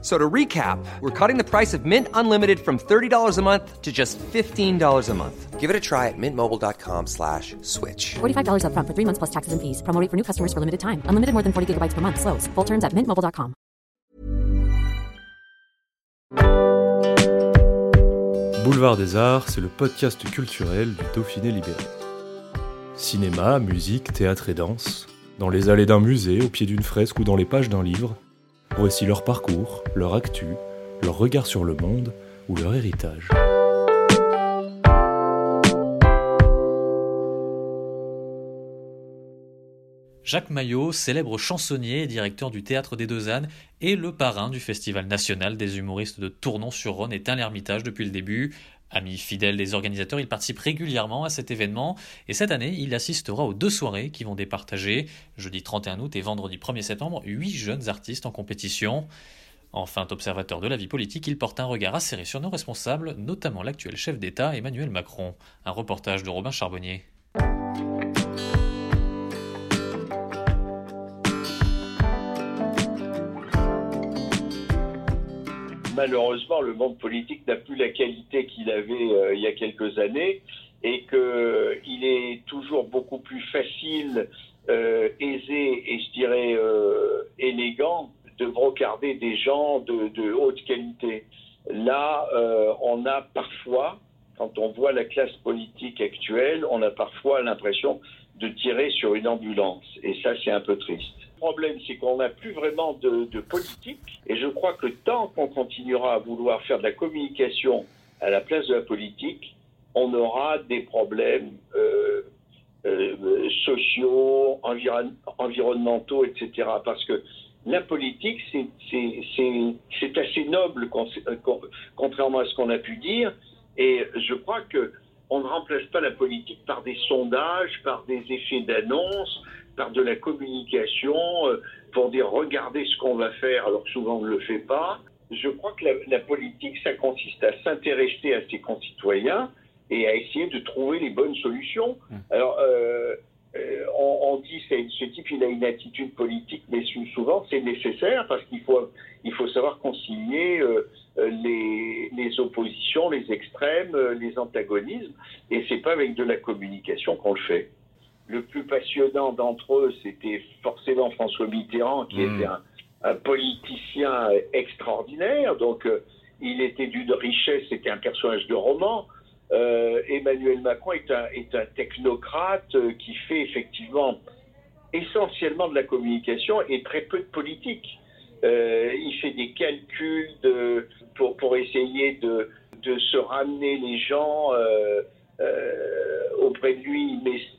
So to recap, we're cutting the price of Mint Unlimited from $30 a month to just $15 a month. Give it a try at mintmobile.com slash switch. $45 upfront for three months plus taxes and fees. Promo rate for new customers for limited time. Unlimited more than 40 gigabytes per month. Slows. Full terms at mintmobile.com. Boulevard des Arts, c'est le podcast culturel du Dauphiné libéré. Cinéma, musique, théâtre et danse, dans les allées d'un musée, au pied d'une fresque ou dans les pages d'un livre, voici leur parcours, leur actu, leur regard sur le monde ou leur héritage. Jacques Maillot, célèbre chansonnier et directeur du Théâtre des Deux Ânes, et le parrain du Festival national des humoristes de Tournon-sur-Rhône, est à l'Ermitage depuis le début. Ami fidèle des organisateurs, il participe régulièrement à cet événement et cette année, il assistera aux deux soirées qui vont départager, jeudi 31 août et vendredi 1er septembre, huit jeunes artistes en compétition. Enfin, observateur de la vie politique, il porte un regard acéré sur nos responsables, notamment l'actuel chef d'État Emmanuel Macron. Un reportage de Robin Charbonnier. Malheureusement, le monde politique n'a plus la qualité qu'il avait euh, il y a quelques années et qu'il est toujours beaucoup plus facile, euh, aisé et je dirais euh, élégant de brocarder des gens de, haute qualité. Là, on a parfois, quand on voit la classe politique actuelle, on a parfois l'impression de tirer sur une ambulance. Et ça, c'est un peu triste. Le problème, c'est qu'on n'a plus vraiment de, politique. Et je crois que tant qu'on continuera à vouloir faire de la communication à la place de la politique, on aura des problèmes euh, euh, sociaux, environnementaux, etc. Parce que la politique, c'est assez noble, contrairement à ce qu'on a pu dire. Et je crois que on ne remplace pas la politique par des sondages, par des effets d'annonce, par de la communication, euh, pour dire regardez ce qu'on va faire alors que souvent on ne le fait pas. Je crois que la, politique, ça consiste à s'intéresser à ses concitoyens et à essayer de trouver les bonnes solutions. Mmh. Alors, euh, euh, on, dit que ce type il a une attitude politique, mais souvent c'est nécessaire parce qu'il faut il faut savoir concilier les, les, oppositions, les extrêmes, les antagonismes, et c'est pas avec de la communication qu'on le fait le plus passionnant d'entre eux, c'était forcément François Mitterrand, qui hmm. était un, politicien extraordinaire. Donc, euh, il était d'une richesse, c'était un personnage de roman. Euh, Emmanuel Macron est un, est un technocrate euh, qui fait effectivement essentiellement de la communication et très peu de politique. il fait des calculs de, pour, pour essayer de, de se ramener les gens auprès de lui, mais ce ne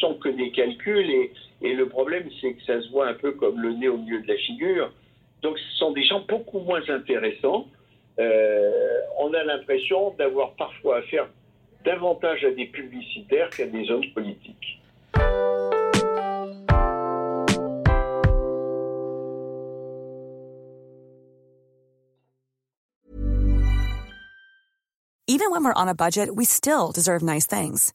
sont que des calculs et, le problème c'est que ça se voit un peu comme le nez au milieu de la figure. Donc ce sont des gens beaucoup moins intéressants. Euh, on a l'impression d'avoir parfois affaire davantage à des publicitaires qu'à des hommes politiques. Even when we're on a budget, we still deserve nice things.